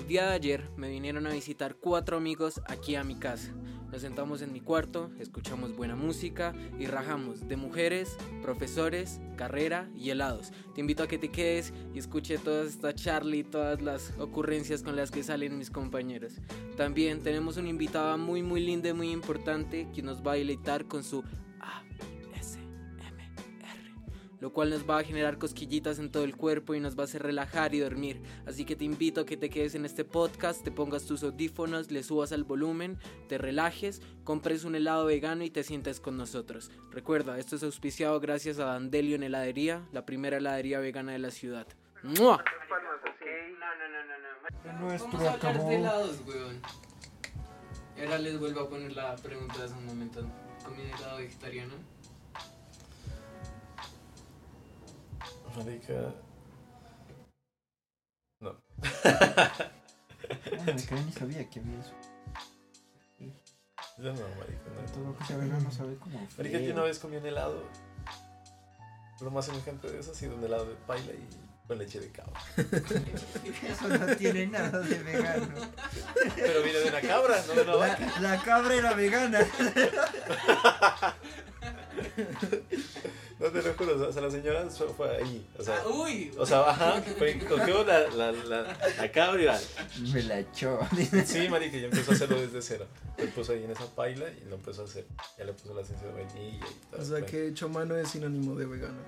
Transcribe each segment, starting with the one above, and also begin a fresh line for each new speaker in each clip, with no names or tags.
El día de ayer me vinieron a visitar cuatro amigos aquí a mi casa. Nos sentamos en mi cuarto, escuchamos buena música y rajamos de mujeres, profesores, carrera y helados. Te invito a que te quedes y escuche toda esta charla y todas las ocurrencias con las que salen mis compañeros. También tenemos una invitada muy muy linda y muy importante que nos va a deleitar con su lo cual nos va a generar cosquillitas en todo el cuerpo y nos va a hacer relajar y dormir. Así que te invito a que te quedes en este podcast, te pongas tus audífonos, le subas al volumen, te relajes, compres un helado vegano y te sientes con nosotros. Recuerda, esto es auspiciado gracias a Dandelio en heladería, la primera heladería vegana de la ciudad. ¡Mua!
Nuestro Vamos a hablar de helados, weón. Y ahora les vuelvo a poner la pregunta de hace un momento. ¿Comida helado vegetariano?
Marica. No.
Marica, yo ni sabía que había eso.
Yo no, marica, no.
Todo lo que sea vegano sabe como.
Marica, yo una vez comí un helado. Lo más semejante de eso ha sido un helado de paila y con leche de cabra.
Eso no tiene nada de vegano.
Pero viene de una cabra, no de una vaca.
La, la cabra era vegana.
No te lo juro, o sea, la señora fue ahí. O sea,
Ah, uy.
o sea ajá, fue, cogió la, la, la, la cabra y la.
Me la echó.
Sí, marica, y empezó a hacerlo desde cero. Lo puso ahí en esa paila y lo empezó a hacer. Ya le puso la esencia de vainilla y todo.
O sea que hecho mano es sinónimo de vegano.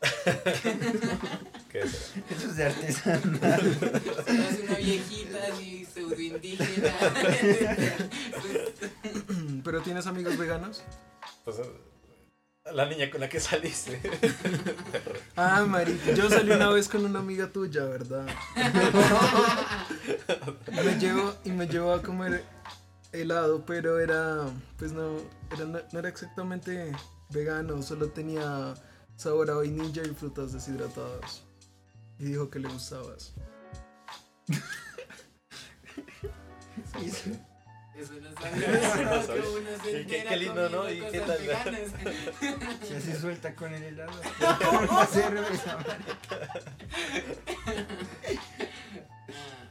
¿Qué es?
Eso es de artesanal.
Es una viejita así pseudo indígena.
¿Pero tienes amigos veganos?
Pues, la niña con la que saliste.
Ah, marica, yo salí una vez con una amiga tuya, ¿verdad? Y me llevó, y me llevó a comer helado, pero era, pues no, era, no, no era exactamente vegano, solo tenía sabor a vainilla y frutas deshidratadas. Y dijo que le gustabas.
Eso no sabía.
No
uno se
Qué- qué- lindo, ¿no? ¿Y qué tal?
veganas.
Se hace suelta con el helado. Una cerveza, marica.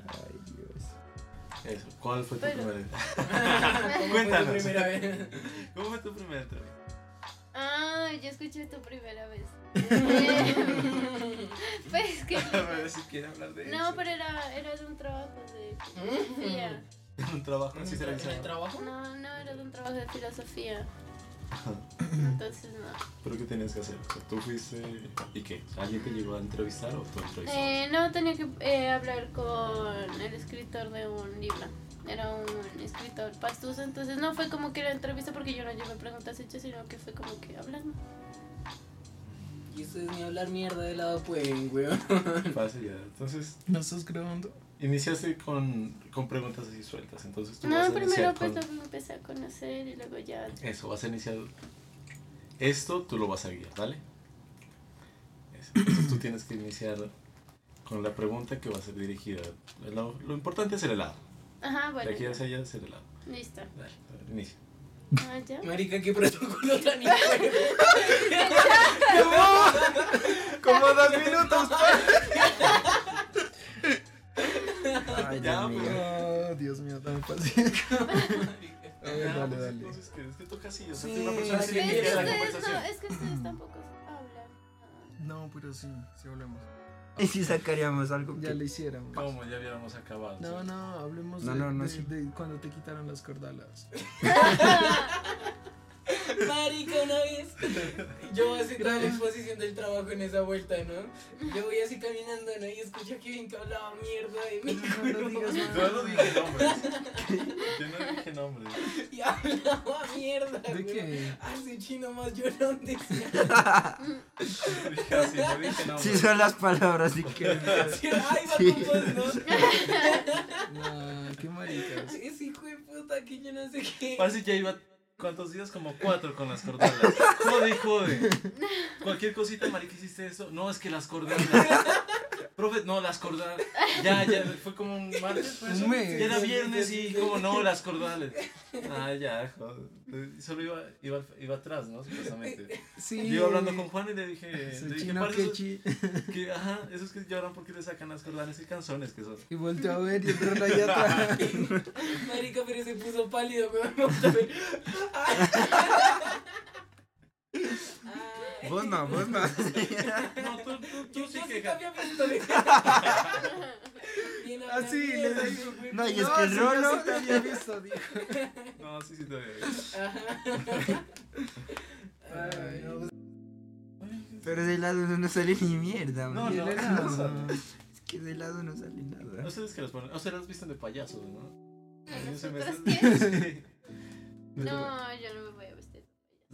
Ay, Dios.
Eso. ¿Cuál fue tu
Pero-
primera
¿Cómo fue tu
Cuéntanos.
primera vez?
¿Cómo fue tu primera entrevista?
Ah, yo escuché tu primera vez. pues que.
A ver si quiere hablar de
No,
eso.
pero era, era de un trabajo de filosofía.
Un trabajo así se
¿En el
realizaba.
trabajo?
No, no, era de un trabajo de filosofía. Entonces, no.
¿Pero qué tenías que hacer? O sea, tú fuiste. ¿Y qué? ¿Alguien te llegó a entrevistar o tú entrevistaste?
Eh, no, tenía que eh, hablar con el escritor de un libro. Era un escritor pastuso, entonces no fue como que era entrevista porque yo no llevé preguntas hechas, sino que fue como que hablando.
Y ustedes ni hablar mierda de lado pueden, weón.
Fácil ya. Entonces,
¿No estás grabando?
Iniciaste con, con preguntas así sueltas. Entonces tú
No,
vas a
primero
iniciar
pues
con...
lo empecé a conocer y luego ya.
Eso, vas a iniciar. Esto tú lo vas a guiar, ¿vale? Entonces tú tienes que iniciar con la pregunta que va a ser dirigida. Lo, lo importante es el helado.
Ajá, bueno.
de aquí hacia allá es el helado.
Listo.
Dale, dale, inicia.
Ah, ya.
Marica, qué protocolo tan hijo
Como dos minutos.
Ay,
Ya,
Dios mío.
Oh, Dios mío, dame paciencia. A ver,
Ya,
dale, dale.
Entonces, que toca así. O sea,
Sí,
una persona
es
que la conversación.
no, es que ustedes tampoco hablan.
No, pero sí, sí hablemos.
¿Y si sacaríamos algo
Ya
que-
lo hiciéramos.
¿Cómo? Ya habíamos acabado.
No, no, hablemos
No,
de,
no, no,
de-
sí.
de cuando te quitaron las cordalas.
Marica, una vez. Yo voy a hacer toda la exposición del trabajo en esa vuelta, ¿no? Yo voy así caminando, ¿no? Y escucho que bien que hablaba mierda de mí.
No, no digas más.
Yo no dije nombres. Yo no dije nombres.
Y hablaba mierda,
¿De
güey.
qué?
Hace chino más llorón decía.
Dije así, no dije nombres.
Sí, son las palabras y que.
Sí, Ay, va
Sí.
¿no?
No, qué maricas.
Ese hijo de puta que yo no sé qué.
Parece que iba. ¿Cuántos días? Como cuatro con las cordalas. Jode, jode. Cualquier cosita, marica, hiciste eso. No, es que las cordalas. Profe, no, las cordales. Ya, ya, fue como un martes, fue eso.
Un mes.
Ya era viernes y como no, las cordales. Ah, ya, joder. Solo iba, iba, iba atrás, ¿no? Supuestamente.
Sí.
Yo iba hablando con Juan y le dije, le dije,
chino
"Parce, esos- que, ajá, esos que lloran porque le sacan las cordales y canzones que son.
Y volteó a ver y entró allá atrás.
Marica, pero se puso pálido, weón. Vamos a ver.
Vos no, vos no.
No, tú, tú, tú sí
sí
que...
te había visto. de- Bien
Ah, sí, le digo.
No, y es
No,
que el
sí,
Rolo.
sí te había visto, dijo.
No, sí, sí, te veo.
Ay, no.
Pero de lado no nos sale ni mierda,
No,
man.
no, no,
helado.
no.
Es que de lado no sale nada.
Ustedes que los ponen, o sea, los visten de payasos, ¿no?
¿A
mí se me
nosotros
Sí.
No,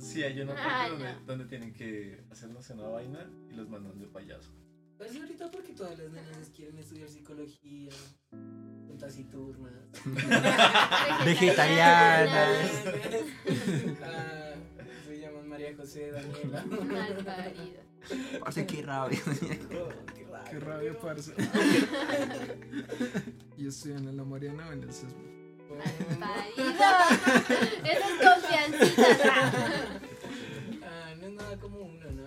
Sí, hay una
Ah,
parte donde, donde tienen que hacernos una vaina y los mandan de payaso.
Pues ahorita porque todas las niñas quieren estudiar psicología, son taciturnas.
Vegetarianas.
Ah, se llaman María José, Daniela.
Malparida.
Parce, qué rabia.
Oh, qué rabia.
Qué rabia, parce. Yo estoy en la Mariana o Sesmo.
Malparido. Eso es confiancita.
Ah, no es nada como uno, ¿no?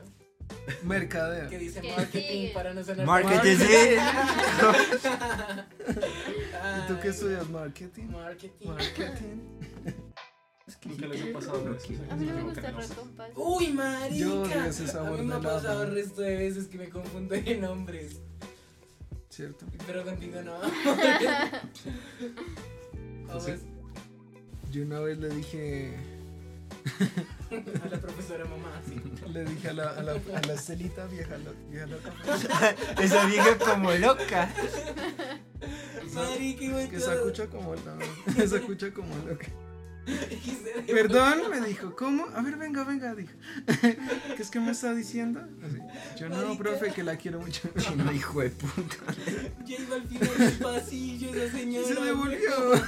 Mercadeo.
Que dice
Que
marketing
sigue.
para no sonar
Marketing, sí.
¿Y tú qué estudias? ¿Marketing?
Marketing.
Marketing.
Nunca les ha pasado.
A mí no me gusta el recompás.
Uy, marica.
Yo
a mí me ha pasado el resto de veces que me confundo de nombres.
¿Cierto?
Pero contigo no.
Yo una vez le dije,
a la profesora mamá. sí.
le dije a la, a la, a la Estelita, vieja, lo- vieja loca,
Esa vieja como loca.
Marica, igual
que se escucha como la, se escucha como loca. Perdón, me dijo, ¿cómo? A ver, venga, venga, dijo. ¿Qué es que me está diciendo? Así. Yo no,
Marica.
profe, que la quiero mucho.
Chino, hijo de puta.
Ya iba al final del pasillo esa señora.
se devolvió.
Uy,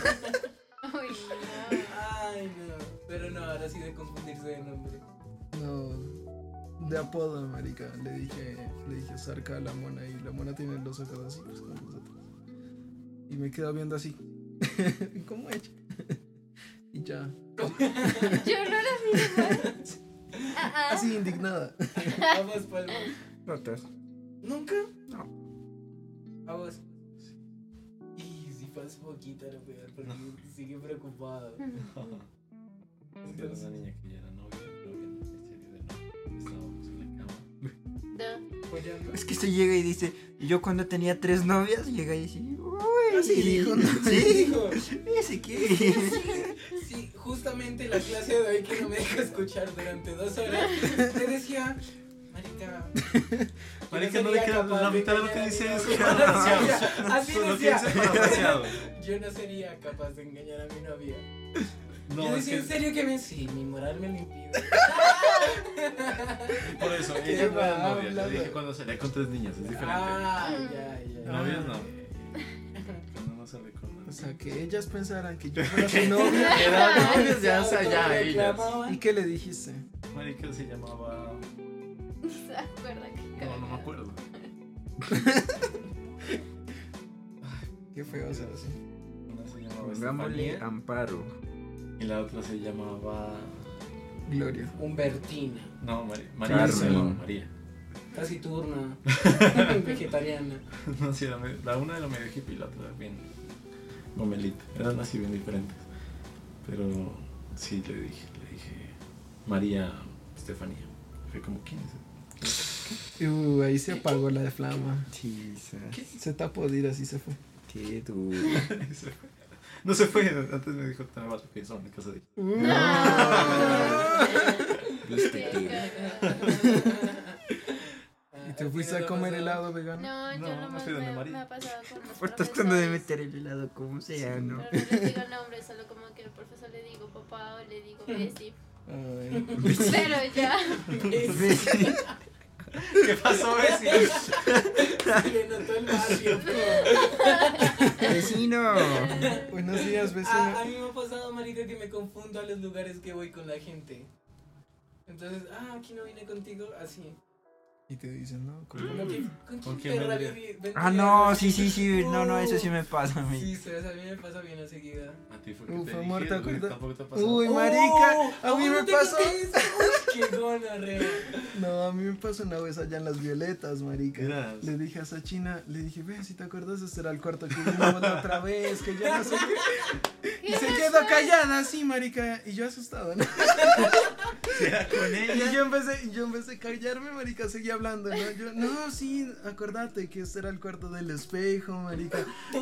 no.
Ay, no. Pero no, ahora sí de confundirse de nombre.
No, de apodo, marica. Le dije, le dije cerca a la mona y la mona tiene los ojos así, pues como nosotros. Y me quedo viendo así. ¿Cómo ella? Y ya.
Yo no la miro mal. Ah, ah.
Así indignada.
Vamos, palmas.
Notas.
¿Nunca?
No.
Vamos. Y si pasa poquito lo peor porque sigue preocupado.
Era una niña que ya era novia, novia, en serio de no. Estábamos en la cama.
No.
Follando.
Es que se llega y dice, yo cuando tenía tres novias, llega y dice,
Así dijo, ¿no?
Sí,
Dijo,
ese qué.
sí, justamente la clase de hoy que no me deja escuchar durante dos horas, te decía, marica.
Marica, no le queda la mitad de lo que dice es
novia".
parafraseado.
Así decía. Yo no sería capaz de engañar a mi novia.
No,
yo decía
que
en serio que me. Sí, mi moral me lo impide.
por eso,
¿Qué
ella no era novia. Yo
hablando?
dije cuando salía con tres niñas, es diferente.
Ah, ya, ya.
Novias no. Cuando no sale con
O sea, que ellas pensaran que yo fuera su novia.
Era o sea, ya, ellas.
¿Y qué le dijiste?
Marica se llamaba.
¿Se acuerda que
No, no me acuerdo.
Qué feo ser así.
Una se llamaba
Pongámosle
Estefanía
amparo.
y la otra se llamaba.
Gloria.
Humbertina.
No, María. María.
Carmen.
María.
Taciturna. vegetariana.
No, sí, medio- la una era medio hippie y la otra bien gomelita. Eran así bien diferentes. Pero sí le dije, le dije María Estefanía. Fue como, ¿quién es?
Uh, ahí se apagó la flama.
Sí,
Se tapó de ir así se fue.
qué duro.
No se fue, antes me dijo, te me vas a pensar en mi casa de
Viste
Qué
que.
cagada.
¿Y te fuiste a comer helado vegano?
No, yo
No, no
me,
María.
me ha pasado con los
Por tratando de meter el helado como sea, ¿no?
Pero no les digo nombre, solo como que al profesor le digo papá o le digo Bessie.
Ay,
Pero ya.
¿Qué pasó, Bessie?
Se le notó el barrio.
Vecino.
buenos días,
Ah, a
vecino.
mí me ha pasado, marica, que me confundo a los lugares que voy con la gente. Entonces, ah, aquí no vine contigo, así.
Y te dicen, ¿no?
¿Con quién, con
¿Con
quién perra
Ah, no, sí, sí, sí. No, no, eso sí me pasa a mí.
Sí, Sebas, a mí me pasa bien a seguida.
A ti fue que
Uf,
te dije,
¿te
güey,
acuerdas?
tampoco te ha pasado.
Uy, marica,
Oh,
a mí
¿cómo
me pasó.
Qué gonorrea.
No, a mí me pasó una vez allá en las violetas, marica. Le dije a esa china, le dije, ve, si te acuerdas, este era el cuarto que vinimos la otra vez, que ya no sé qué. Y se quedó callada así, marica, y yo asustado, ¿no?
Era con ella.
Y yo empecé, yo empecé a callarme, marica, seguía hablando, ¿no? Yo, no, sí, acordate que este era el cuarto del espejo, marica.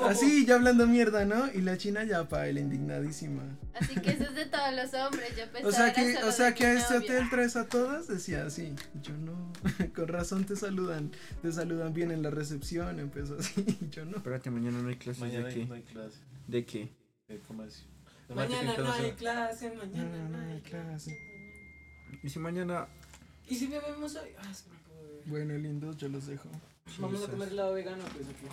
Así, ya hablando mierda, ¿no? Y la china ya, pa, él indignadísima.
Así que eso es de todos los hombres. Yo pensaba
O sea
era
que, o sea que a este
novia.
hotel traes a todas, decía así. Yo no, con razón te saludan, te saludan bien en la recepción, empezó así, yo no.
Espérate, mañana no hay clases
Mañana
de qué.
no hay clase
¿De qué?
de comercio.
Mañana no hay clase, mañana
No,
hay
clase.
Y si mañana.
¿Y si bebemos hoy? Ah, es que no puedo beber.
Bueno, lindos, yo los dejo.
Vamos a comer helado vegano, pues aquí.